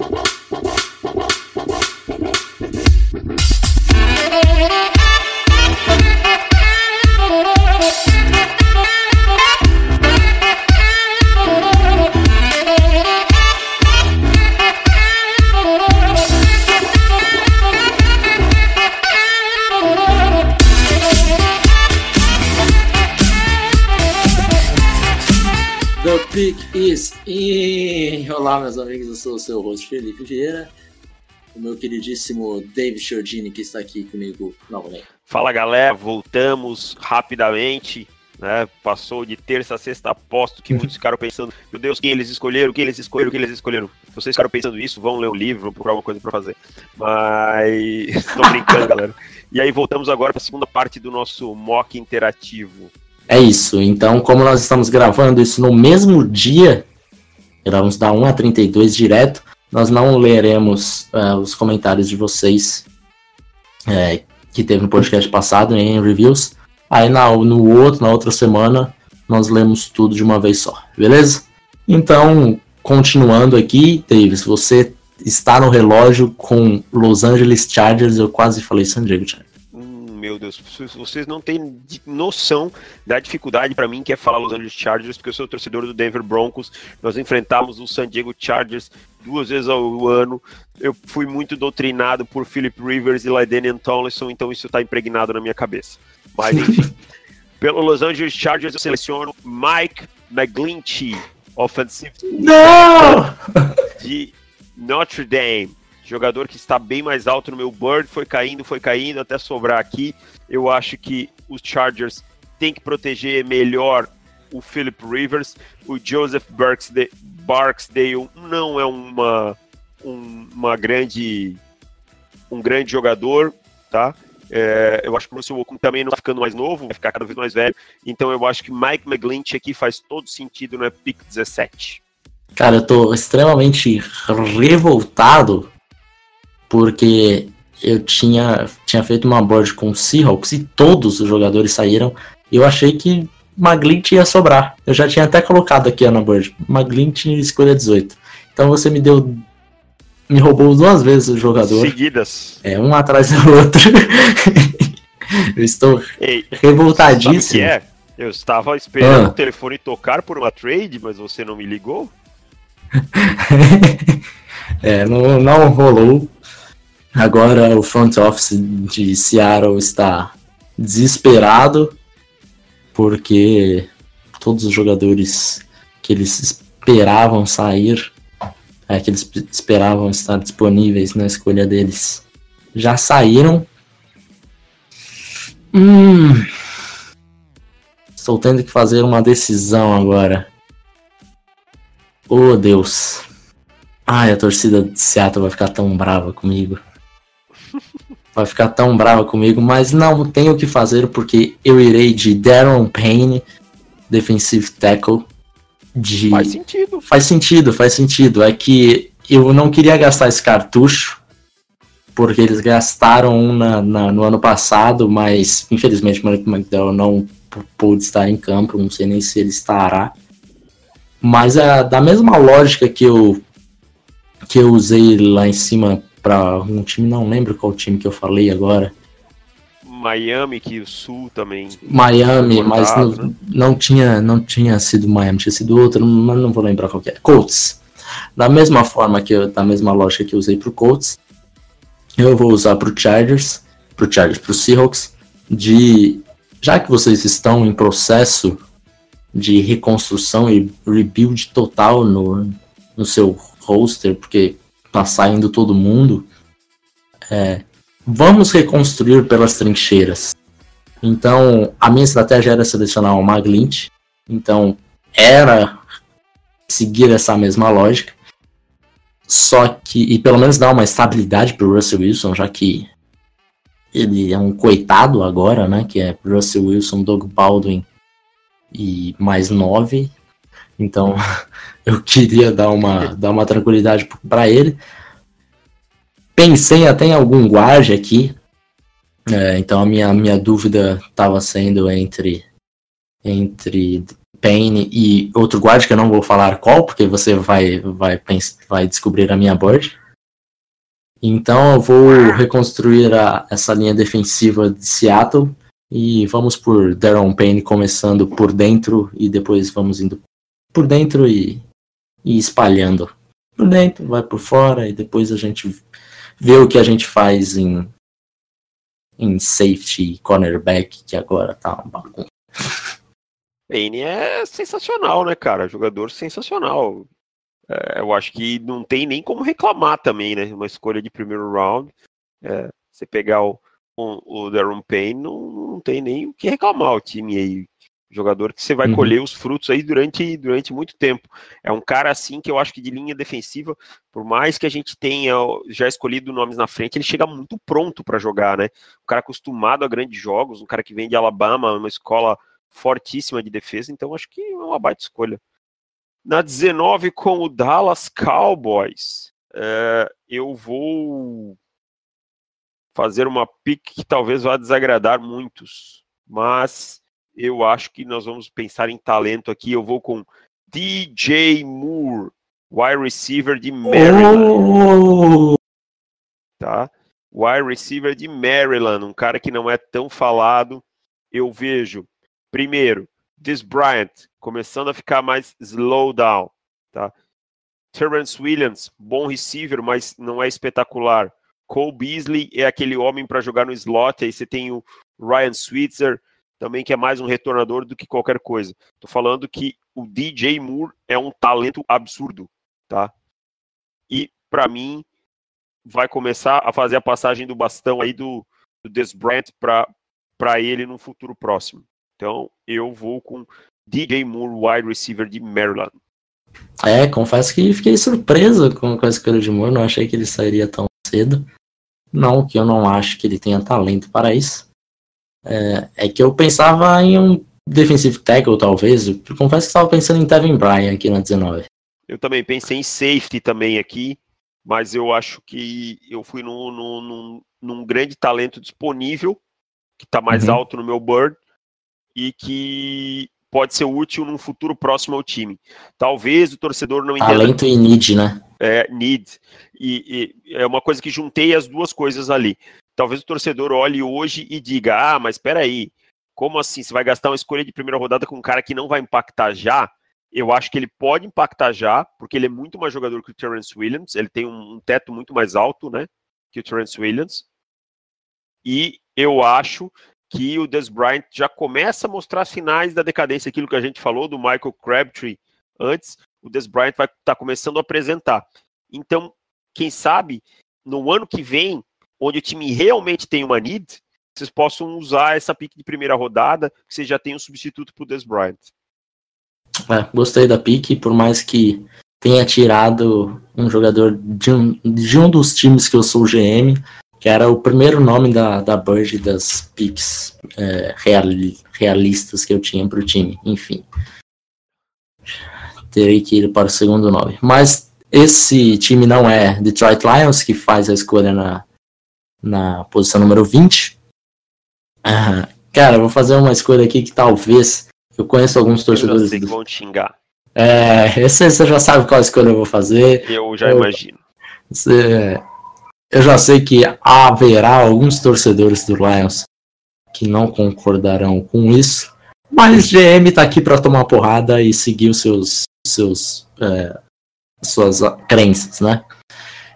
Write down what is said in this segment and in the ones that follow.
pick amigos, eu sou o seu host Felipe Vieira. O meu queridíssimo David Chiodini que está aqui comigo novamente. Fala galera, voltamos rapidamente. Né? Passou de terça a sexta, aposto que muitos ficaram pensando: meu Deus, quem eles escolheram, quem eles escolheram, quem eles escolheram. Vocês ficaram pensando isso, vão ler o livro, vão procurar alguma coisa para fazer. Mas estou brincando, galera. E aí voltamos agora para a segunda parte do nosso mock interativo. É isso. Então, como nós estamos gravando isso no mesmo dia, vamos dar 1 a 32 direto, nós não leremos uh, os comentários de vocês é, que teve no podcast passado em reviews. Aí na, no outro, na outra semana, nós lemos tudo de uma vez só, beleza? Então, continuando aqui, Davis, você está no relógio com Los Angeles Chargers, eu quase falei San Diego Chargers meu Deus, vocês não têm noção da dificuldade para mim que é falar Los Angeles Chargers, porque eu sou torcedor do Denver Broncos. Nós enfrentamos o San Diego Chargers duas vezes ao ano. Eu fui muito doutrinado por Philip Rivers e Lydanian Tomlinson, então isso está impregnado na minha cabeça. Mas enfim, pelo Los Angeles Chargers eu seleciono Mike McGlinchey, offensive não! de Notre Dame jogador que está bem mais alto no meu board, foi caindo, foi caindo até sobrar aqui. Eu acho que os Chargers têm que proteger melhor o Philip Rivers. O Joseph Barksdale, Barksdale não é uma, um, uma grande um grande jogador, tá? É, eu acho que o Russell Okung também não está ficando mais novo, vai ficar cada vez mais velho. Então eu acho que Mike McGlinch aqui faz todo sentido no né? pick 17. Cara, eu tô extremamente revoltado porque eu tinha, tinha feito uma board com o Seahawks e todos os jogadores saíram. E eu achei que Maglint ia sobrar. Eu já tinha até colocado aqui na board. Maglint escolha 18. Então você me deu. Me roubou duas vezes o jogador. Seguidas. É, um atrás do outro. eu estou Ei, revoltadíssimo. é? Eu estava esperando ah. o telefone tocar por uma trade, mas você não me ligou? é, não, não rolou. Agora o front office de Seattle está desesperado porque todos os jogadores que eles esperavam sair, é, que eles esperavam estar disponíveis na escolha deles, já saíram. Hum, estou tendo que fazer uma decisão agora. Oh Deus. Ai, a torcida de Seattle vai ficar tão brava comigo vai ficar tão brava comigo, mas não tenho o que fazer porque eu irei de Darren Payne, defensive tackle. De... Faz sentido. Faz sentido, faz sentido. É que eu não queria gastar esse cartucho, porque eles gastaram um na, na, no ano passado, mas infelizmente o Malik McDowell não pôde estar em campo, não sei nem se ele estará. Mas é da mesma lógica que eu, que eu usei lá em cima para um time, não lembro qual time que eu falei agora. Miami, que o Sul também. Miami, mas não, né? não, tinha, não tinha sido Miami, tinha sido outro, mas não vou lembrar qual que é. Colts. Da mesma forma que eu, da mesma lógica que eu usei pro Colts, eu vou usar pro Chargers, pro Chargers, pro Seahawks, de já que vocês estão em processo de reconstrução e rebuild total no, no seu roster, porque tá saindo todo mundo. É, vamos reconstruir pelas trincheiras. Então, a minha estratégia era selecionar o Maglint. Então, era seguir essa mesma lógica. Só que, e pelo menos dar uma estabilidade pro Russell Wilson, já que ele é um coitado agora, né? Que é Russell Wilson, Doug Baldwin e mais nove. Então, eu queria dar uma, dar uma tranquilidade para ele. Pensei até em algum guarde aqui. É, então a minha, minha dúvida estava sendo entre entre Payne e outro guard que eu não vou falar qual, porque você vai, vai, vai descobrir a minha board. Então eu vou reconstruir a, essa linha defensiva de Seattle e vamos por Darren Payne começando por dentro e depois vamos indo por dentro e, e espalhando. Por dentro, vai por fora e depois a gente vê o que a gente faz em, em safety cornerback, que agora tá uma bagunça. Payne é sensacional, né, cara? Jogador sensacional. É, eu acho que não tem nem como reclamar também, né? Uma escolha de primeiro round. É, você pegar o, o, o Darren Payne, não, não tem nem o que reclamar o time aí. Jogador que você vai uhum. colher os frutos aí durante, durante muito tempo. É um cara assim que eu acho que de linha defensiva, por mais que a gente tenha já escolhido nomes na frente, ele chega muito pronto para jogar, né? Um cara acostumado a grandes jogos, um cara que vem de Alabama, uma escola fortíssima de defesa, então acho que é uma baita escolha. Na 19 com o Dallas Cowboys, é, eu vou fazer uma pick que talvez vá desagradar muitos, mas eu acho que nós vamos pensar em talento aqui. Eu vou com DJ Moore, wide receiver de Maryland. Oh! Tá? Wide receiver de Maryland, um cara que não é tão falado. Eu vejo Primeiro, This Bryant, começando a ficar mais slow down, tá? Terrence Williams, bom receiver, mas não é espetacular. Cole Beasley é aquele homem para jogar no slot. Aí você tem o Ryan Switzer, também que é mais um retornador do que qualquer coisa. Tô falando que o DJ Moore é um talento absurdo, tá? E para mim vai começar a fazer a passagem do bastão aí do, do Des Bryant para ele no futuro próximo. Então eu vou com DJ Moore, wide receiver de Maryland. É, confesso que fiquei surpreso com, com a escolha de Moore, não achei que ele sairia tão cedo. Não que eu não acho que ele tenha talento para isso. É, é que eu pensava em um defensive tackle, talvez. Eu confesso que estava pensando em Tevin Bryan aqui na 19. Eu também pensei em safety também aqui, mas eu acho que eu fui num, num, num grande talento disponível, que está mais uhum. alto no meu board, e que pode ser útil num futuro próximo ao time. Talvez o torcedor não entenda. Talento e need, né? É, need. E, e, é uma coisa que juntei as duas coisas ali. Talvez o torcedor olhe hoje e diga: ah, mas espera aí, como assim? Você vai gastar uma escolha de primeira rodada com um cara que não vai impactar já? Eu acho que ele pode impactar já, porque ele é muito mais jogador que o Terrence Williams. Ele tem um, um teto muito mais alto, né? Que o Terrence Williams. E eu acho que o Des Bryant já começa a mostrar sinais da decadência, aquilo que a gente falou do Michael Crabtree antes, o Des Bryant vai estar tá começando a apresentar. Então, quem sabe, no ano que vem, onde o time realmente tem uma need, vocês possam usar essa pique de primeira rodada, que você já tem um substituto para o Des Bryant. É, gostei da pique, por mais que tenha tirado um jogador de um, de um dos times que eu sou GM, que era o primeiro nome da, da Bird das picks é, real, realistas que eu tinha para o time. Enfim, terei que ir para o segundo nome. Mas esse time não é Detroit Lions, que faz a escolha na, na posição número 20. Ah, cara, vou fazer uma escolha aqui que talvez eu conheço alguns torcedores. Eu sei que vão te xingar. É, esse, você já sabe qual escolha eu vou fazer. Eu já eu, imagino. Você, eu já sei que haverá alguns torcedores do Lions que não concordarão com isso, mas GM tá aqui para tomar porrada e seguir os seus, seus é, suas crenças, né?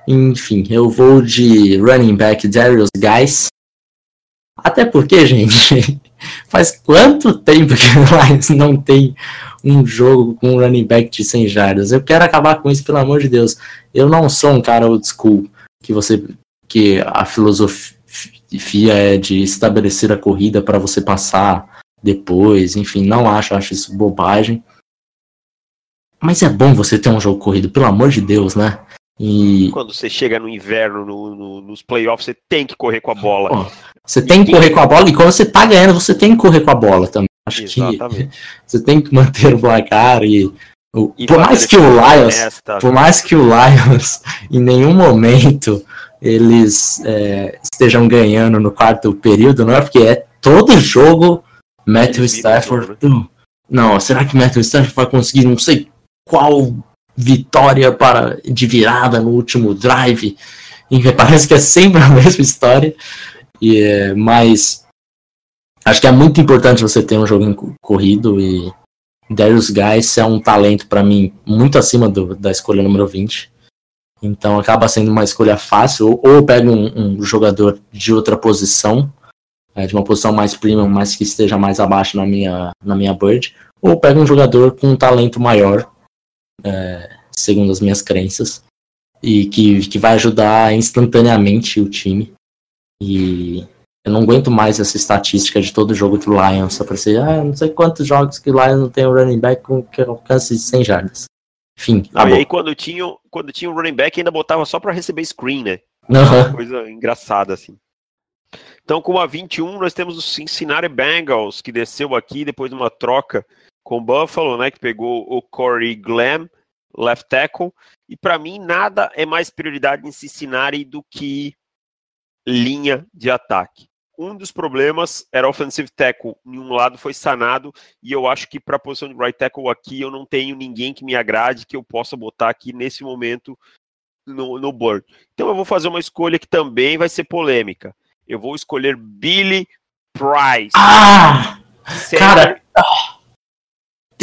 Enfim, eu vou de running back Darius Guys. Até porque, gente, faz quanto tempo que o Lions não tem um jogo com um running back de 100 jardas? Eu quero acabar com isso, pelo amor de Deus. Eu não sou um cara old school que você que a filosofia é de estabelecer a corrida para você passar depois, enfim, não acho, acho isso bobagem. Mas é bom você ter um jogo corrido, pelo amor de Deus, né? E... Quando você chega no inverno, no, no, nos playoffs, você tem que correr com a bola. Pô, você tem que correr com a bola, e quando você tá ganhando, você tem que correr com a bola também. Acho Exatamente. que você tem que manter o placar e por mais que o Lions, por mais que o Lions em nenhum momento eles é, estejam ganhando no quarto período, não é porque é todo jogo Matthew Stafford. não, será que Matthew Stafford vai conseguir não sei qual vitória para de virada no último drive? E parece que é sempre a mesma história. E, é, mas acho que é muito importante você ter um jogo corrido e Darius Guys é um talento para mim muito acima do, da escolha número 20. Então acaba sendo uma escolha fácil. Ou, ou eu pego um, um, jogador de outra posição, é, de uma posição mais premium, mas que esteja mais abaixo na minha, na minha bird. Ou eu pego um jogador com um talento maior, é, segundo as minhas crenças, e que, que vai ajudar instantaneamente o time. E eu não aguento mais essa estatística de todo jogo do Lions. Só pra ser, ah, não sei quantos jogos que o Lions não tem um running back com que alcance 100 jardas. Enfim. E aí quando tinha, quando tinha um running back ainda botava só para receber screen, né? Uhum. coisa engraçada assim. Então, com a 21, nós temos o Cincinnati Bengals, que desceu aqui depois de uma troca com Buffalo, né? Que pegou o Corey Glam, left tackle. E para mim, nada é mais prioridade em Cincinnati do que linha de ataque um dos problemas era offensive tackle. Em um lado foi sanado, e eu acho que para a posição de right tackle aqui eu não tenho ninguém que me agrade que eu possa botar aqui nesse momento no, no board. Então eu vou fazer uma escolha que também vai ser polêmica. Eu vou escolher Billy Price. Ah! Cara!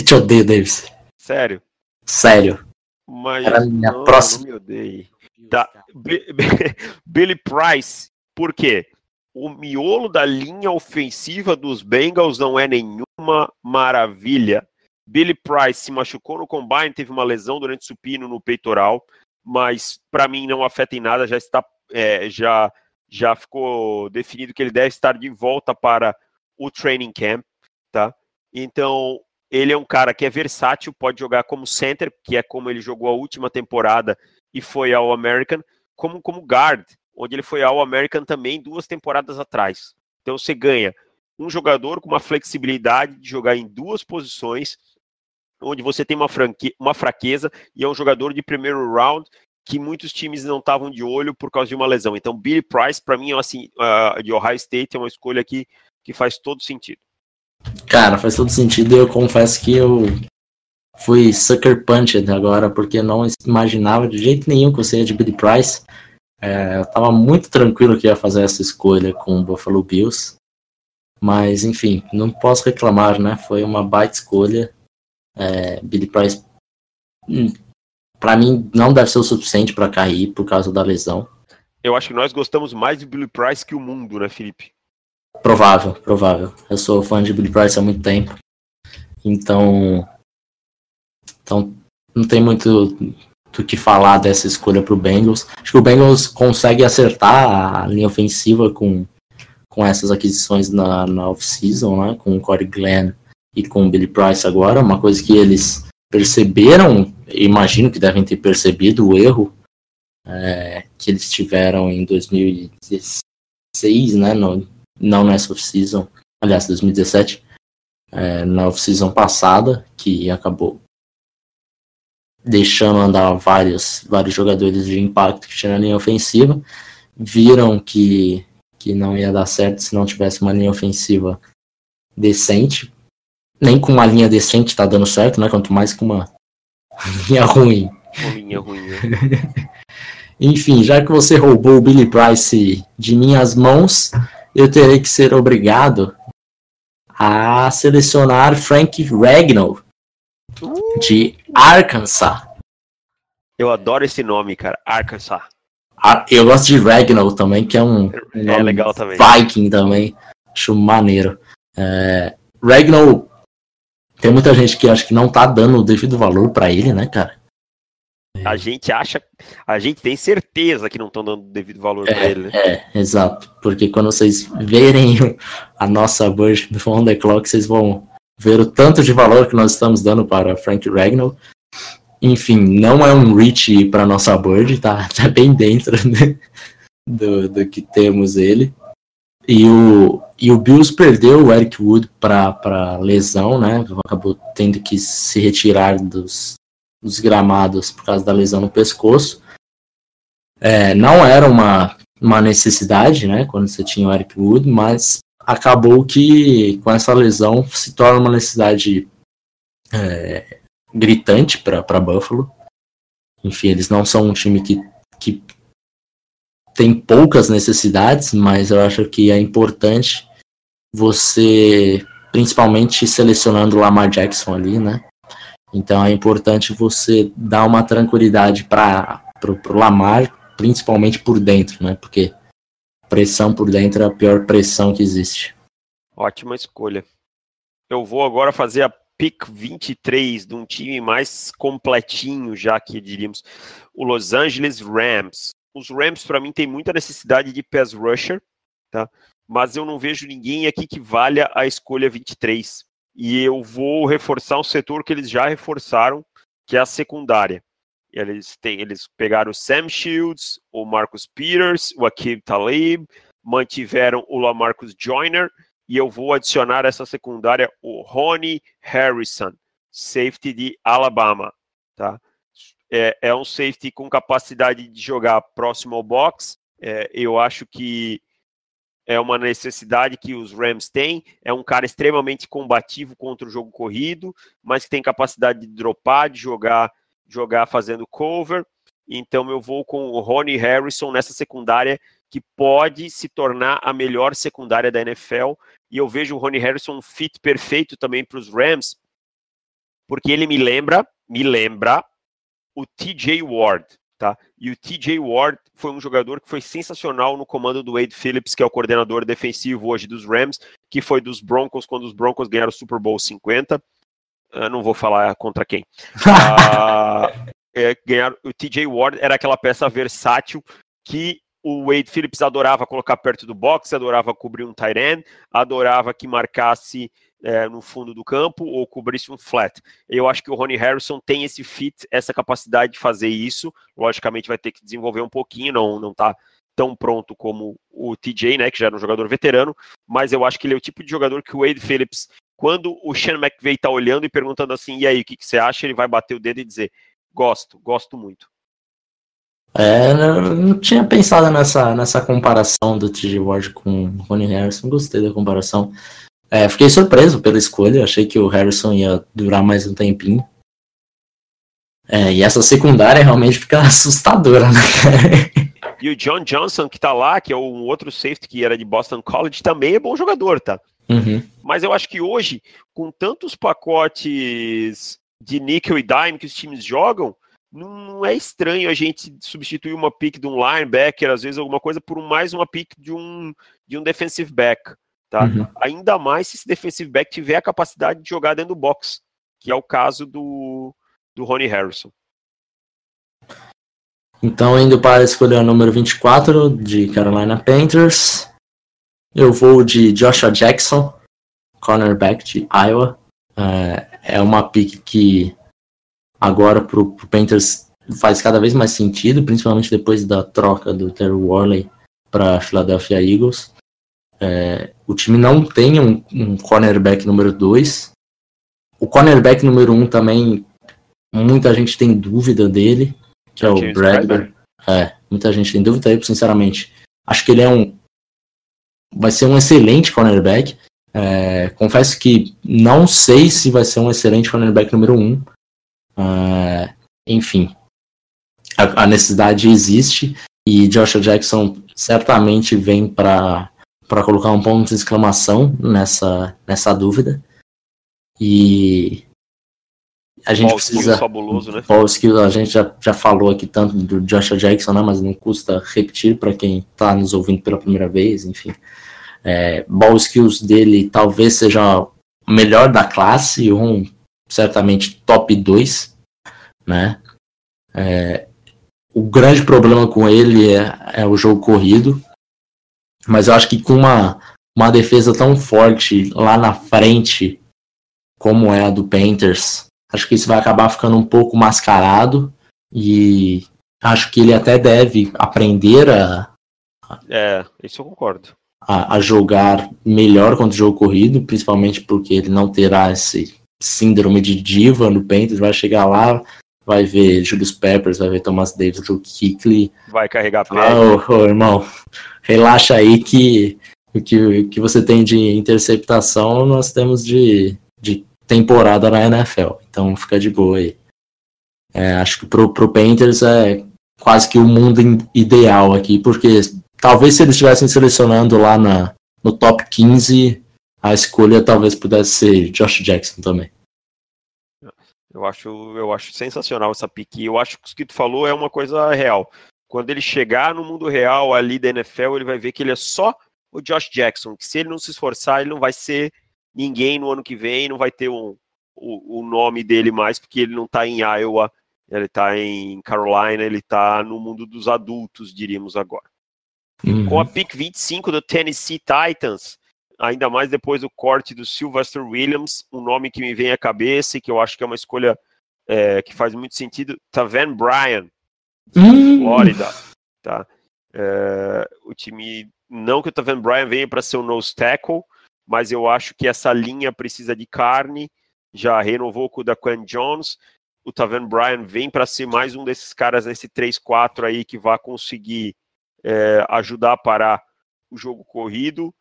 Eu te odeio, Davis. Sério? Sério. Mas Era a minha não, próxima. Não me odeie. Tá. Billy Price, por quê? o miolo da linha ofensiva dos Bengals não é nenhuma maravilha. Billy Price se machucou no combine, teve uma lesão durante o supino no peitoral, mas para mim não afeta em nada, já está é, já já ficou definido que ele deve estar de volta para o training camp, tá? Então, ele é um cara que é versátil, pode jogar como center, que é como ele jogou a última temporada e foi ao American, como como guard, onde ele foi ao American também duas temporadas atrás. Então você ganha um jogador com uma flexibilidade de jogar em duas posições, onde você tem uma, franque... uma fraqueza e é um jogador de primeiro round que muitos times não estavam de olho por causa de uma lesão. Então, Billy Price, para mim, assim, uh, de Ohio State, é uma escolha que, que faz todo sentido. Cara, faz todo sentido. Eu confesso que eu fui sucker punched agora, porque não imaginava de jeito nenhum que você ia de Billy Price. É, eu tava muito tranquilo que ia fazer essa escolha com o Buffalo Bills. Mas, enfim, não posso reclamar, né? Foi uma baita escolha. É, Billy Price, hum, para mim, não deve ser o suficiente para cair por causa da lesão. Eu acho que nós gostamos mais de Billy Price que o mundo, né, Felipe? Provável, provável. Eu sou fã de Billy Price há muito tempo. Então. Então, não tem muito do que falar dessa escolha para o Bengals. Acho que o Bengals consegue acertar a linha ofensiva com, com essas aquisições na, na off-season, né? com o Corey Glenn e com o Billy Price agora. Uma coisa que eles perceberam, imagino que devem ter percebido o erro é, que eles tiveram em 2016, né? No, não nessa off-season, aliás, 2017, é, na off-season passada, que acabou deixando andar vários, vários jogadores de impacto que tinha na linha ofensiva, viram que, que não ia dar certo se não tivesse uma linha ofensiva decente. Nem com uma linha decente tá dando certo, né? Quanto mais com uma linha ruim. Uma linha ruim. Né? Enfim, já que você roubou o Billy Price de minhas mãos, eu terei que ser obrigado a selecionar Frank Ragnall de Arkansas. Eu adoro esse nome, cara, Arkansas. Eu gosto de Ragnall também, que é um, é legal também. Viking também. Acho maneiro. É, Ragnall, tem muita gente que acha que não tá dando o devido valor para ele, né, cara? A gente acha, a gente tem certeza que não estão dando o devido valor é, para ele. Né? É, exato. Porque quando vocês verem a nossa Burst do On The Clock, vocês vão ver o tanto de valor que nós estamos dando para Frank Ragnall. Enfim, não é um reach para nossa board, tá, tá bem dentro né, do, do que temos ele. E o, e o Bills perdeu o Eric Wood para lesão, né? Acabou tendo que se retirar dos, dos gramados por causa da lesão no pescoço. É, não era uma, uma necessidade, né? Quando você tinha o Eric Wood, mas acabou que com essa lesão se torna uma necessidade é, gritante para Buffalo. Enfim, eles não são um time que, que tem poucas necessidades, mas eu acho que é importante você, principalmente selecionando o Lamar Jackson ali, né? Então é importante você dar uma tranquilidade para o Lamar, principalmente por dentro, né? Porque pressão por dentro é a pior pressão que existe. Ótima escolha. Eu vou agora fazer a pick 23 de um time mais completinho, já que diríamos, o Los Angeles Rams. Os Rams, para mim, tem muita necessidade de pass rusher, tá? Mas eu não vejo ninguém aqui que valha a escolha 23 e eu vou reforçar um setor que eles já reforçaram, que é a secundária. Eles, têm, eles pegaram o Sam Shields, o Marcus Peters, o Akeem Talib, mantiveram o Lamarcus Joyner, e eu vou adicionar essa secundária o Ronnie Harrison, safety de Alabama. Tá? É, é um safety com capacidade de jogar próximo ao box. É, eu acho que é uma necessidade que os Rams têm. É um cara extremamente combativo contra o jogo corrido, mas que tem capacidade de dropar, de jogar, jogar fazendo cover. Então eu vou com o Ronnie Harrison nessa secundária que pode se tornar a melhor secundária da NFL. E eu vejo o Ronnie Harrison um fit perfeito também para os Rams, porque ele me lembra, me lembra o TJ Ward. Tá? E o TJ Ward foi um jogador que foi sensacional no comando do Wade Phillips, que é o coordenador defensivo hoje dos Rams, que foi dos Broncos quando os Broncos ganharam o Super Bowl 50. Eu não vou falar contra quem. uh, é, ganhar, o TJ Ward era aquela peça versátil que o Wade Phillips adorava colocar perto do box, adorava cobrir um tight end, adorava que marcasse é, no fundo do campo ou cobrisse um flat. Eu acho que o Ronnie Harrison tem esse fit, essa capacidade de fazer isso. Logicamente vai ter que desenvolver um pouquinho, não não tá tão pronto como o TJ, né, que já era um jogador veterano, mas eu acho que ele é o tipo de jogador que o Wade Phillips, quando o Sean McVay tá olhando e perguntando assim, e aí, o que, que você acha? Ele vai bater o dedo e dizer, gosto, gosto muito. É, não tinha pensado nessa, nessa comparação do TJ Ward com o Ronnie Harrison, gostei da comparação. É, fiquei surpreso pela escolha, achei que o Harrison ia durar mais um tempinho. É, e essa secundária realmente fica assustadora, né? e o John Johnson, que tá lá, que é um outro safety que era de Boston College, também é bom jogador, tá? Uhum. Mas eu acho que hoje, com tantos pacotes de nickel e dime que os times jogam, não é estranho a gente substituir uma pick de um linebacker, às vezes alguma coisa, por mais uma pick de um, de um defensive back. Tá? Uhum. Ainda mais se esse defensive back tiver a capacidade de jogar dentro do box, que é o caso do, do Ronnie Harrison. Então, indo para escolher o número 24 de Carolina Panthers, eu vou de Joshua Jackson, cornerback de Iowa. É, é uma pick que agora para o Panthers faz cada vez mais sentido, principalmente depois da troca do Terry Worley para Philadelphia Eagles. É, o time não tem um, um cornerback número 2. O cornerback número 1 um também, muita gente tem dúvida dele, que é, é o Bradbury. É, muita gente tem dúvida aí, sinceramente. Acho que ele é um. Vai ser um excelente cornerback. É, confesso que não sei se vai ser um excelente cornerback número 1. Um. É, enfim, a, a necessidade existe e Joshua Jackson certamente vem para para colocar um ponto de exclamação nessa, nessa dúvida. E a gente Paul precisa. fabuloso, né? Paul Skills, a gente já, já falou aqui tanto do Joshua Jackson, né, mas não custa repetir para quem está nos ouvindo pela primeira vez, enfim. É, ball skills dele talvez seja o melhor da classe, um certamente top 2, né? É, o grande problema com ele é, é o jogo corrido, mas eu acho que com uma, uma defesa tão forte lá na frente, como é a do Panthers, acho que isso vai acabar ficando um pouco mascarado. E acho que ele até deve aprender a. É, isso eu concordo. A, a jogar melhor contra o jogo corrido, principalmente porque ele não terá esse síndrome de diva no Panthers, vai chegar lá, vai ver Julius Peppers, vai ver Thomas Davis, o Kikli. Vai carregar pé. Ah, oh, irmão, relaxa aí que o que, que você tem de interceptação, nós temos de, de temporada na NFL. Então fica de boa aí. É, acho que pro, pro Panthers é quase que o mundo ideal aqui, porque talvez se eles estivessem selecionando lá na, no top 15, a escolha talvez pudesse ser Josh Jackson também. Eu acho, eu acho sensacional essa pique. Eu acho que o que tu falou é uma coisa real. Quando ele chegar no mundo real ali da NFL, ele vai ver que ele é só o Josh Jackson. Que se ele não se esforçar, ele não vai ser ninguém no ano que vem, não vai ter um, o, o nome dele mais, porque ele não está em Iowa, ele está em Carolina, ele está no mundo dos adultos, diríamos agora. Uhum. Com a pick 25 do Tennessee Titans, ainda mais depois do corte do Sylvester Williams, um nome que me vem à cabeça e que eu acho que é uma escolha é, que faz muito sentido, Taven Bryan, uhum. Flórida. Tá? É, o time, não que o Taven Bryan venha para ser o nose tackle, mas eu acho que essa linha precisa de carne, já renovou com o Daquan Jones, o Taven Bryan vem para ser mais um desses caras nesse 3-4 aí que vai conseguir é, ajudar a parar o jogo corrido.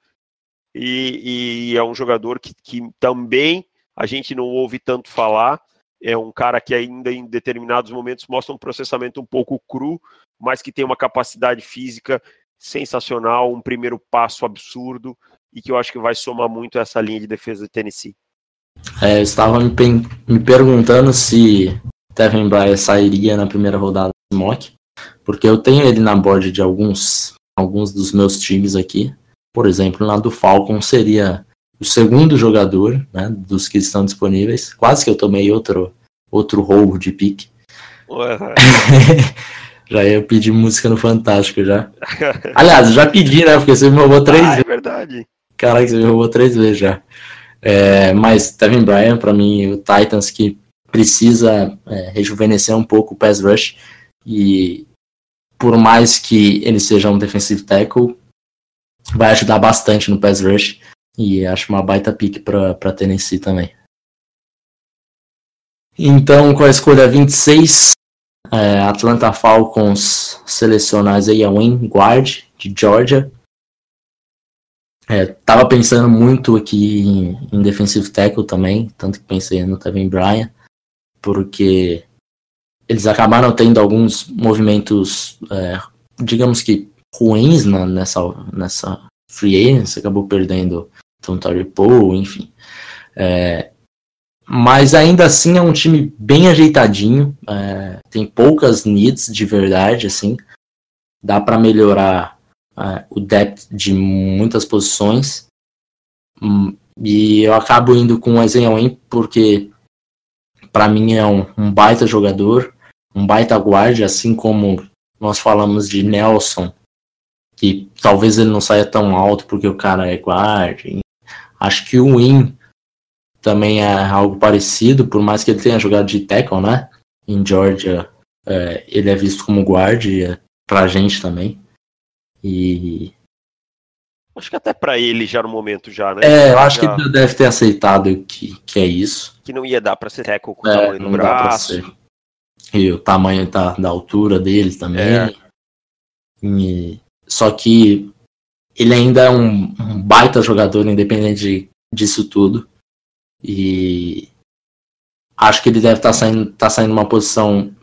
E, e é um jogador que, que, também a gente não ouve tanto falar. É um cara que ainda em determinados momentos mostra um processamento um pouco cru, mas que tem uma capacidade física sensacional, um primeiro passo absurdo e que eu acho que vai somar muito essa linha de defesa de Tennessee. É, eu estava me, me perguntando se Tevin Bryan sairia na primeira rodada do mock, porque eu tenho ele na board de alguns, alguns dos meus times aqui. Por exemplo, lá do Falcon seria o segundo jogador né, dos que estão disponíveis. Quase que eu tomei outro, outro roubo de pique. já ia pedir música no Fantástico já. Aliás, já pedi, né? Porque você me roubou três ah, vezes. É verdade. Caraca, você me roubou três vezes já. É, mas Tevin Bryan, para mim, o Titans que precisa é, rejuvenescer um pouco o pass rush e por mais que ele seja um defensive tackle, vai ajudar bastante no pass rush e acho uma baita pick para Tennessee também. Então, com a escolha 26, é, Atlanta Falcons seleciona Isaiah Wynn, guard, de Georgia. É, tava pensando muito aqui em, em defensive tackle também, tanto que pensei no Tevin Bryan, porque eles acabaram tendo alguns movimentos, é, digamos que ruins na, nessa, nessa free agency, acabou perdendo Tontario Poe, enfim. É, mas ainda assim é um time bem ajeitadinho, é, tem poucas needs de verdade, assim, dá para melhorar uh, o depth de muitas posições. Um, e eu acabo indo com o Ezenhawen porque para mim é um, um, baita jogador, um baita guarda, assim como nós falamos de Nelson, que talvez ele não saia tão alto porque o cara é guarda. Acho que o Win também é algo parecido, por mais que ele tenha jogado de tackle, né? Em Georgia, é, ele é visto como guarda pra gente também. E. Acho que até para ele já no momento já, né? É, eu acho já... que ele deve ter aceitado que, que é isso. Que não ia dar para ser tackle com o é, tamanho do braço. E o tamanho tá, da altura dele também. É. E... Só que ele ainda é um, um baita jogador, independente disso tudo. E acho que ele deve estar tá saindo, tá saindo uma posição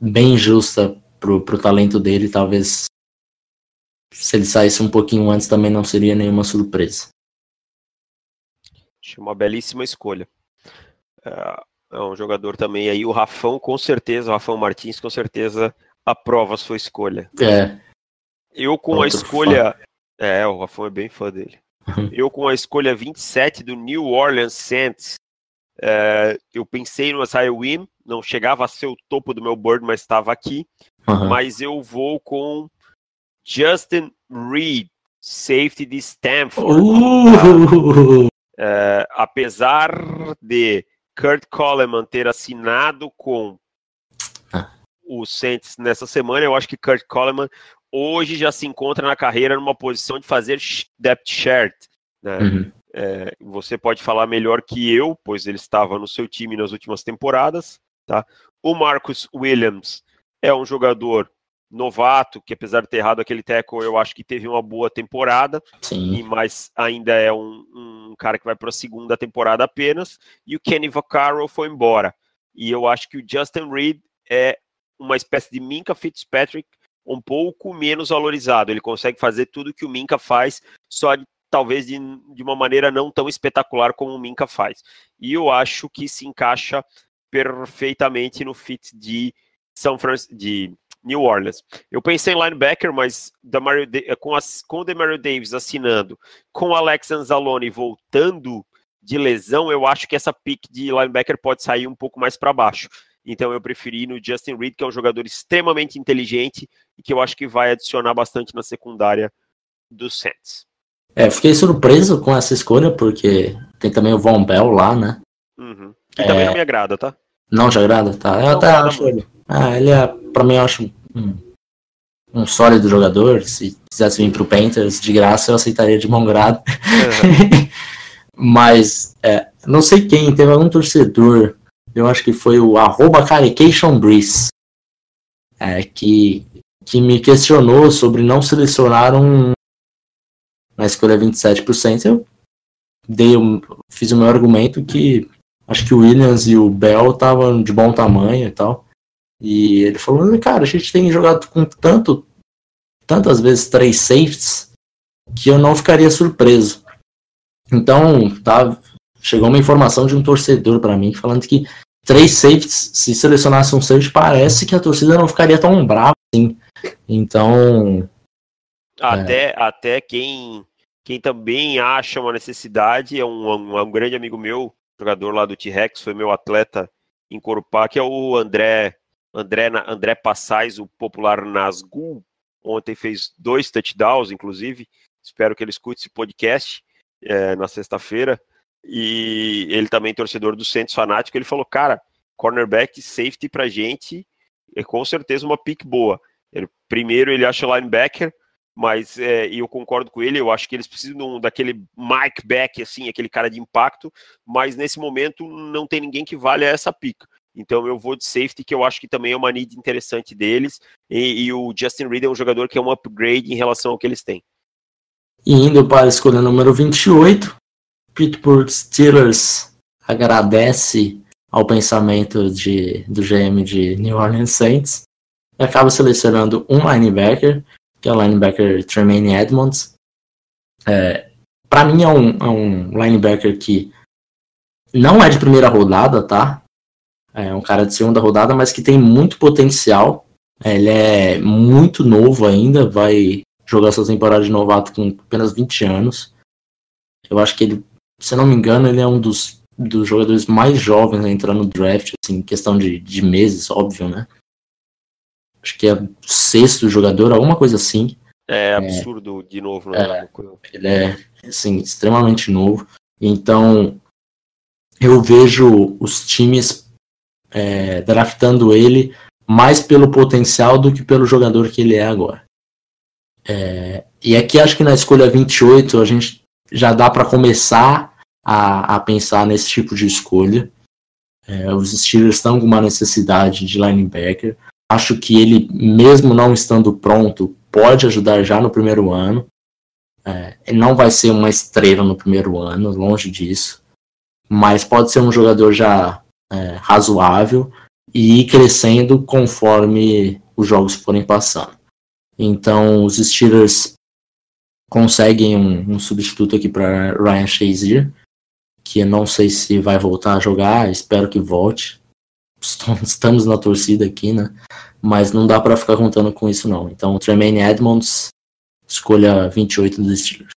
bem justa pro, pro talento dele, talvez se ele saísse um pouquinho antes também não seria nenhuma surpresa. Acho uma belíssima escolha. É, é um jogador também aí, o Rafão com certeza, o Rafão Martins com certeza aprova a sua escolha. É. Eu com Outro a escolha. Fã. É, o Rafão é bem fã dele. Eu com a escolha 27 do New Orleans Saints, é, eu pensei no Isaiah Wim, não chegava a ser o topo do meu board, mas estava aqui. Uhum. Mas eu vou com Justin Reed, safety de Stanford. Uh! É, apesar de Kurt Coleman ter assinado com ah. o Saints nessa semana, eu acho que Kurt Coleman hoje já se encontra na carreira numa posição de fazer depth chart. Né? Uhum. É, você pode falar melhor que eu, pois ele estava no seu time nas últimas temporadas. Tá? O Marcus Williams é um jogador novato, que apesar de ter errado aquele tackle, eu acho que teve uma boa temporada, Sim. E, mas ainda é um, um cara que vai para a segunda temporada apenas, e o Kenny Vaccaro foi embora. E eu acho que o Justin Reed é uma espécie de Minka Fitzpatrick um pouco menos valorizado. Ele consegue fazer tudo que o Minka faz, só de, talvez de, de uma maneira não tão espetacular como o Minka faz. E eu acho que se encaixa perfeitamente no fit de São Francisco, de New Orleans. Eu pensei em linebacker, mas com, as, com o Demario Davis assinando, com o Alex Anzalone voltando de lesão, eu acho que essa pick de linebacker pode sair um pouco mais para baixo. Então eu preferi no Justin Reed, que é um jogador extremamente inteligente e que eu acho que vai adicionar bastante na secundária do Saints. É, fiquei surpreso com essa escolha, porque tem também o Von Bell lá, né? Uhum. Que é... também não me agrada, tá? Não te agrada? Tá. Eu não até acho ele. Ah, ele é, pra mim, eu acho um, um sólido jogador. Se quisesse vir pro Panthers de graça, eu aceitaria de bom grado. Uhum. Mas, é, não sei quem, teve algum torcedor eu acho que foi o arroba é, que, que me questionou sobre não selecionar um na escolha 27%. Eu dei, fiz o meu argumento que acho que o Williams e o Bell estavam de bom tamanho e tal. E ele falou, cara, a gente tem jogado com tanto, tantas vezes três safeties que eu não ficaria surpreso. Então, tá, chegou uma informação de um torcedor para mim falando que três safeties, se selecionasse um safety, parece que a torcida não ficaria tão brava assim. Então. Até, é... até quem, quem também acha uma necessidade é um, um, um grande amigo meu, jogador lá do T-Rex, foi meu atleta em Corupá, que é o André, André, André Passais, o popular Nasgul. Ontem fez dois touchdowns, inclusive. Espero que ele escute esse podcast é, na sexta-feira e ele também torcedor do Santos fanático, ele falou, cara, cornerback safety pra gente é com certeza uma pick boa. Ele, primeiro ele acha linebacker, mas é, eu concordo com ele, eu acho que eles precisam daquele Mike Beck, assim, aquele cara de impacto, mas nesse momento não tem ninguém que valha essa pick. Então eu vou de safety, que eu acho que também é uma need interessante deles, e, e o Justin Reed é um jogador que é um upgrade em relação ao que eles têm. E indo para a escolha número 28, Pittsburgh Steelers agradece ao pensamento de, do GM de New Orleans Saints e acaba selecionando um linebacker, que é o linebacker Tremaine Edmonds. É, para mim é um, é um linebacker que não é de primeira rodada, tá? É um cara de segunda rodada, mas que tem muito potencial. Ele é muito novo ainda, vai jogar sua temporada de novato com apenas 20 anos. Eu acho que ele se eu não me engano, ele é um dos, dos jogadores mais jovens a entrar no draft, assim, questão de, de meses, óbvio, né? Acho que é o sexto jogador, alguma coisa assim. É absurdo é, de novo, né? É, ele é, assim, extremamente novo. Então, eu vejo os times é, draftando ele mais pelo potencial do que pelo jogador que ele é agora. É, e aqui acho que na escolha 28 a gente já dá para começar a, a pensar nesse tipo de escolha. É, os Steelers estão com uma necessidade de linebacker. Acho que ele, mesmo não estando pronto, pode ajudar já no primeiro ano. É, não vai ser uma estrela no primeiro ano, longe disso. Mas pode ser um jogador já é, razoável e ir crescendo conforme os jogos forem passando. Então, os Steelers conseguem um, um substituto aqui para Ryan Shazier que eu não sei se vai voltar a jogar, espero que volte. Estamos na torcida aqui, né? Mas não dá para ficar contando com isso não. Então, Tremaine Edmonds, escolha 28 dos Steelers.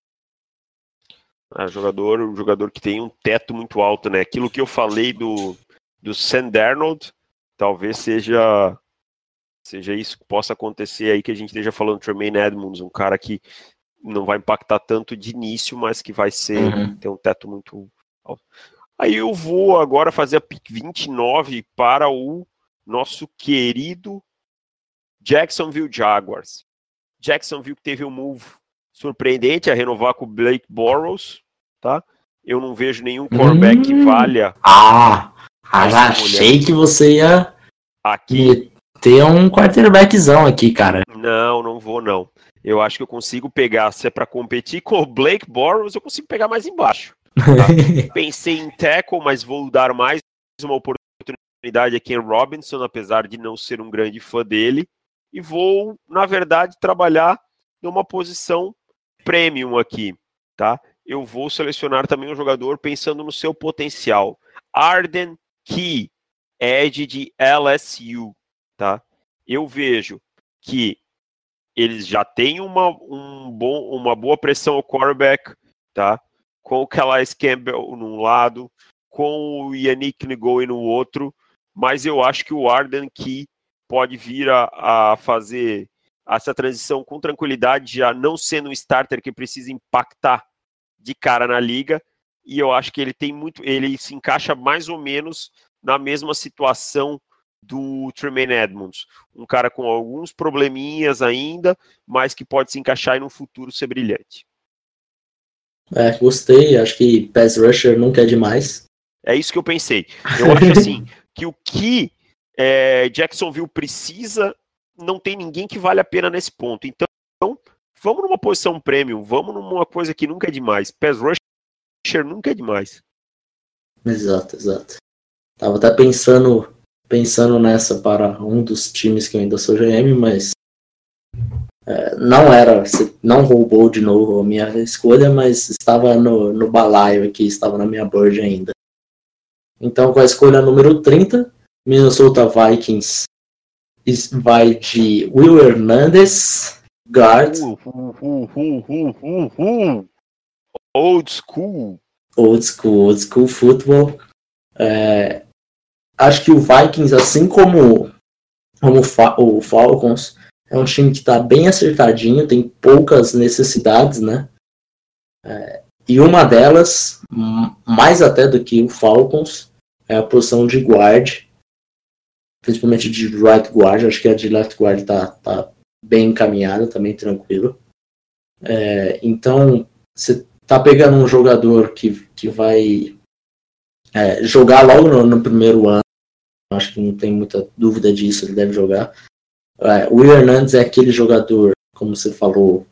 Ah, jogador, um jogador que tem um teto muito alto, né? Aquilo que eu falei do, do Sam Darnold, talvez seja seja isso que possa acontecer aí que a gente esteja falando Tremaine Edmonds, um cara que não vai impactar tanto de início, mas que vai ser uhum. ter um teto muito Aí eu vou agora fazer a pick 29 para o nosso querido Jacksonville Jaguars. Jacksonville teve um move surpreendente a renovar com o Blake Bortles, tá? Eu não vejo nenhum cornerback hum, que valha. Ah, já achei que você ia aqui ter um quarterbackzão aqui, cara. Não, não vou não. Eu acho que eu consigo pegar, se é para competir com o Blake Bortles, eu consigo pegar mais embaixo. Tá? Pensei em tackle, mas vou dar mais uma oportunidade a Ken Robinson, apesar de não ser um grande fã dele. E vou, na verdade, trabalhar numa posição premium aqui, tá? Eu vou selecionar também um jogador pensando no seu potencial. Arden Key, Edge de LSU, tá? Eu vejo que eles já têm uma, um bom, uma boa pressão ao quarterback, tá? Com o Calais Campbell num lado, com o Yannick Ngoi no outro, mas eu acho que o Arden Key pode vir a, a fazer essa transição com tranquilidade, já não sendo um starter que precisa impactar de cara na liga, e eu acho que ele tem muito, ele se encaixa mais ou menos na mesma situação do Tremaine Edmonds, um cara com alguns probleminhas ainda, mas que pode se encaixar e no futuro ser brilhante. É, gostei, acho que pass rusher nunca é demais. É isso que eu pensei. Eu acho assim, que o que é, Jacksonville precisa, não tem ninguém que vale a pena nesse ponto. Então, vamos numa posição premium, vamos numa coisa que nunca é demais. Pass rusher nunca é demais. Exato, exato. Tava até pensando pensando nessa para um dos times que eu ainda sou GM, mas não era, não roubou de novo a minha escolha, mas estava no, no balaio aqui, estava na minha board ainda. Então, com a escolha número 30, Minnesota Vikings vai de Will Hernandez, guard. Uh, uh, uh, old school. Old school, old school football. É, acho que o Vikings, assim como, como o Falcons, é um time que está bem acertadinho, tem poucas necessidades, né? É, e uma delas, mais até do que o Falcons, é a posição de guard, principalmente de right guard. Acho que a de left guard está tá bem encaminhada, também tranquilo. É, então, você tá pegando um jogador que, que vai é, jogar logo no, no, primeiro ano, acho que não tem muita dúvida disso, ele deve jogar. É, o Hernandes é aquele jogador, como você falou,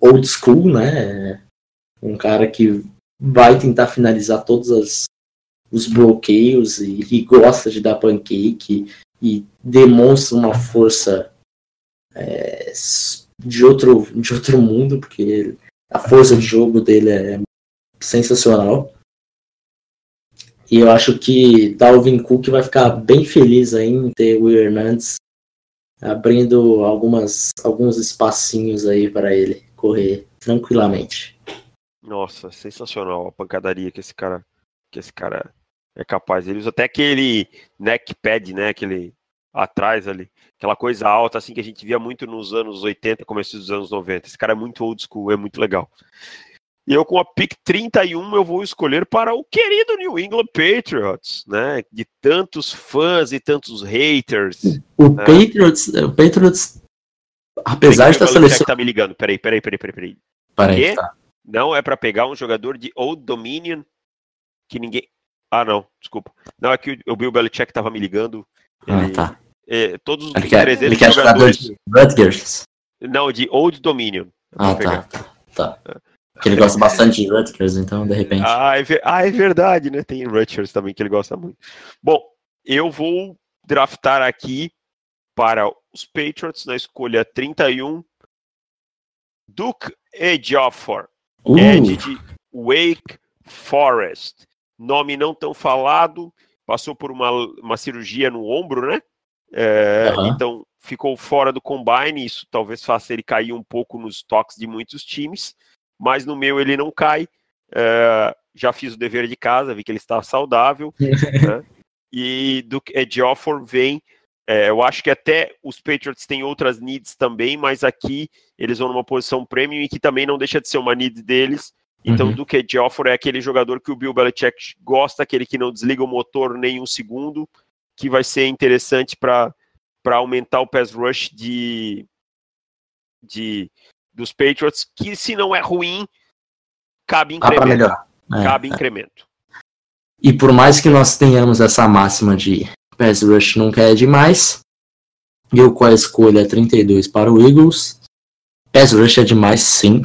old school, né? Um cara que vai tentar finalizar todos as, os bloqueios e, e, gosta de dar pancake e demonstra uma força é, de, outro, de outro mundo, porque a força de jogo dele é sensacional. E eu acho que Dalvin Cook vai ficar bem feliz aí em ter o Hernandes abrindo algumas, alguns espacinhos aí para ele correr tranquilamente. Nossa, sensacional a pancadaria que esse cara que esse cara é capaz. Ele usa até aquele neck pad, né, aquele atrás ali, aquela coisa alta assim que a gente via muito nos anos 80, começo dos anos 90. Esse cara é muito old school, é muito legal. E eu, com a pick 31, eu vou escolher para o querido New England Patriots, né? De tantos fãs e tantos haters. O né? Patriots, o Patriots, apesar de estar selecionado. tá me ligando. Peraí, peraí, peraí, peraí. peraí. peraí tá. Não é para pegar um jogador de Old Dominion que ninguém. Ah, não, desculpa. Não, é que o Bill Belichick tava me ligando. Ah, ele, tá. É, todos os ele quer, ele quer jogadores. De Rutgers. Não, de Old Dominion. Ah, tá, tá. tá. Que ele gosta bastante de Rutgers, então, de repente. Ah é, ah, é verdade, né? Tem Rutgers também que ele gosta muito. Bom, eu vou draftar aqui para os Patriots na escolha 31. Duke Ejiofor, uh. Ed de Wake Forest. Nome não tão falado, passou por uma, uma cirurgia no ombro, né? É, uhum. Então ficou fora do combine, isso talvez faça ele cair um pouco nos toques de muitos times mas no meu ele não cai. É, já fiz o dever de casa, vi que ele está saudável. né? E do Edgeofor vem. É, eu acho que até os Patriots têm outras needs também, mas aqui eles vão numa posição premium e que também não deixa de ser uma need deles. Então, uhum. Duke Edgeofor é aquele jogador que o Bill Belichick gosta, aquele que não desliga o motor nem um segundo, que vai ser interessante para aumentar o pass rush de, de, dos Patriots, que se não é ruim, cabe incremento. É, cabe é. incremento. E por mais que nós tenhamos essa máxima de pass rush nunca é demais, eu com a escolha 32 para o Eagles, Pass rush é demais, sim.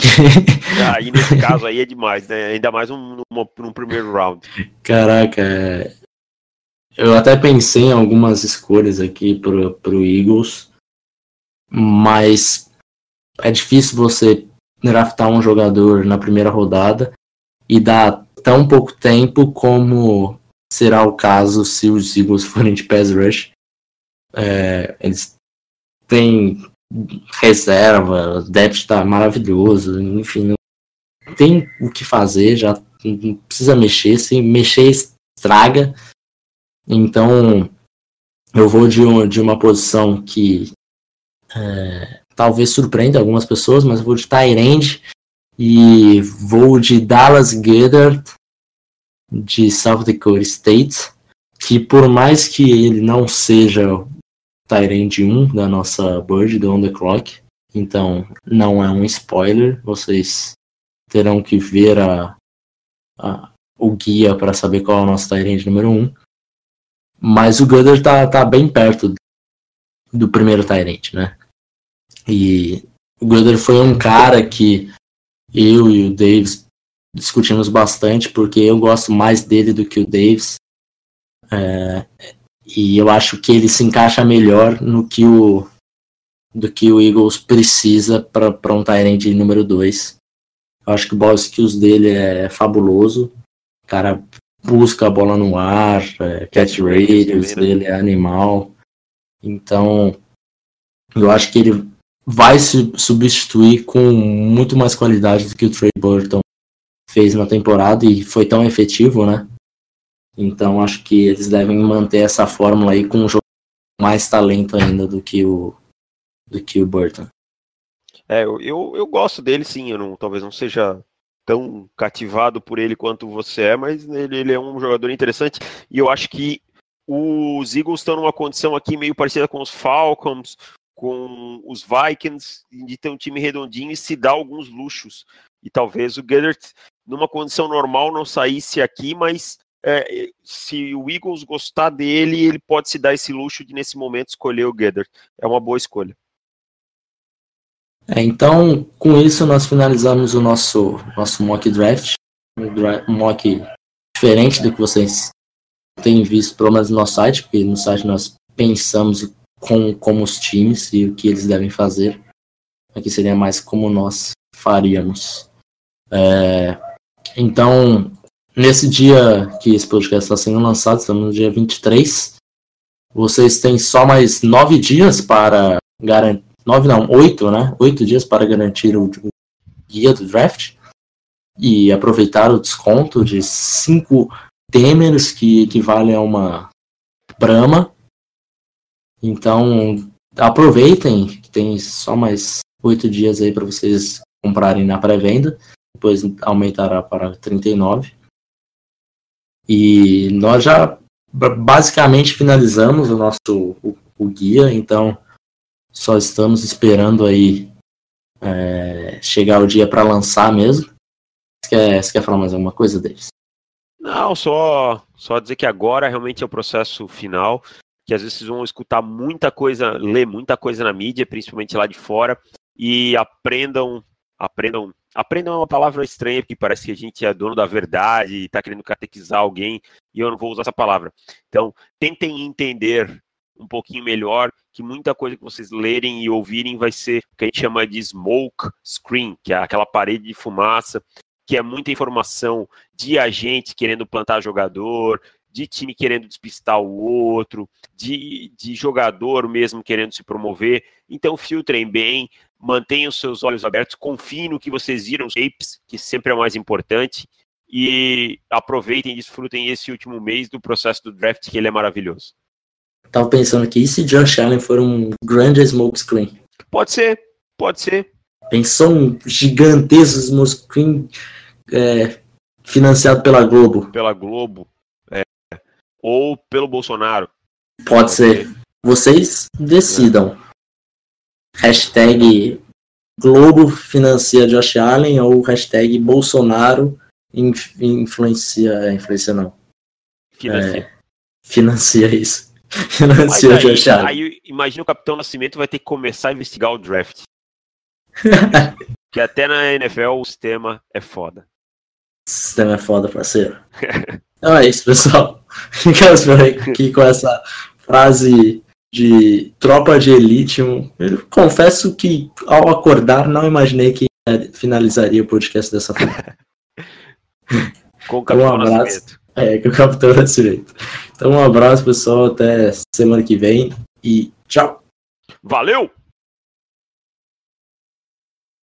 Aí nesse caso aí é demais, né? Ainda mais um, um, um primeiro round. Caraca, é... eu até pensei em algumas escolhas aqui pro, pro Eagles, mas é difícil você draftar um jogador na primeira rodada e dar tão pouco tempo como será o caso se os Eagles forem de pass rush. É, eles têm reserva, o depth tá maravilhoso, enfim, não tem o que fazer, já não precisa mexer, se mexer estraga. Então eu vou de, um, de uma posição que é, talvez surpreenda algumas pessoas, mas vou de Tyrande e vou de Dallas Goddard de South Dakota State, que por mais que ele não seja Tyrande 1 da nossa Bird do On The Clock. Então, não é um spoiler. Vocês terão que ver a, a o guia para saber qual é o nosso Tyrande número 1. Mas o Gunner tá, tá bem perto do primeiro Tyrande, né? E o Gunner foi um cara que eu e o Davis discutimos bastante, porque eu gosto mais dele do que o Davis. É, e eu acho que ele se encaixa melhor no que o do que o Eagles precisa para um Tyrant número 2. Eu acho que o ball skills dele é fabuloso. O cara busca a bola no ar, é, catch radius dele é animal. Então, eu acho que ele vai se substituir com muito mais qualidade do que o Trey Burton fez na temporada e foi tão efetivo, né? Então acho que eles devem manter essa fórmula aí com um jogo mais talento ainda do que o do que o Burton. É, eu, eu, gosto dele sim, eu não, talvez não seja tão cativado por ele quanto você é, mas ele, ele é um jogador interessante e eu acho que os Eagles estão numa condição aqui meio parecida com os Falcons, com os Vikings, de ter um time redondinho e se dar alguns luxos. E talvez o Gellert, numa condição normal, não saísse aqui, mas é, se o Eagles gostar dele, ele pode se dar esse luxo de, nesse momento, escolher o Gather. É uma boa escolha. É, então, com isso, nós finalizamos o nosso, nosso mock draft. Um mock diferente do que vocês têm visto, pelo menos no nosso site, porque no site nós pensamos com, como os times e o que eles devem fazer. Aqui seria mais como nós faríamos. É, então, Nesse dia que esse podcast está sendo lançado, estamos no dia 23. Vocês têm só mais nove dias para garantir. Nove não, oito, né? Oito dias para garantir o, o guia do draft. E aproveitar o desconto de cinco temers que equivalem a uma Brahma. Então, aproveitem, tem só mais oito dias aí para vocês comprarem na pré-venda. Depois aumentará para 39. E nós já basicamente finalizamos o nosso o, o guia, então só estamos esperando aí é, chegar o dia para lançar mesmo. Você quer, você quer falar mais alguma coisa, Davis? Não, só, só dizer que agora realmente é o processo final, que às vezes vão escutar muita coisa, ler muita coisa na mídia, principalmente lá de fora, e aprendam, aprendam Aprendam é uma palavra estranha, porque parece que a gente é dono da verdade e está querendo catequizar alguém, e eu não vou usar essa palavra. Então, tentem entender um pouquinho melhor que muita coisa que vocês lerem e ouvirem vai ser o que a gente chama de smoke screen, que é aquela parede de fumaça, que é muita informação de agente querendo plantar jogador, de time querendo despistar o outro, de, de jogador mesmo querendo se promover. Então filtrem bem, mantenham seus olhos abertos, confiem no que vocês viram, os tapes, que sempre é o mais importante, e aproveitem e desfrutem esse último mês do processo do draft, que ele é maravilhoso. Tava pensando aqui, e se Josh Allen for um grande smoke screen? Pode ser, pode ser. Pensou um gigantesco smoke screen é, financiado pela Globo. Pela Globo, ou pelo Bolsonaro. Pode, ser. Vocês decidam. Hashtag Globo financia Josh Allen ou hashtag Bolsonaro influencia. Influencia não. Financia. É, financia isso. Financia aí, Josh Allen. Aí imagina o Capitão Nascimento vai ter que começar a investigar o draft. que até na NFL o sistema é foda. O sistema é foda, parceiro. então é isso, pessoal. Ficamos por aqui com essa frase de tropa de elite. Eu confesso que ao acordar não imaginei que finalizaria o podcast dessa forma. com o Capitão um abraço. Nascimento. É, com o Capitão Nascimento. Então um abraço, pessoal. Até semana que vem e tchau. Valeu!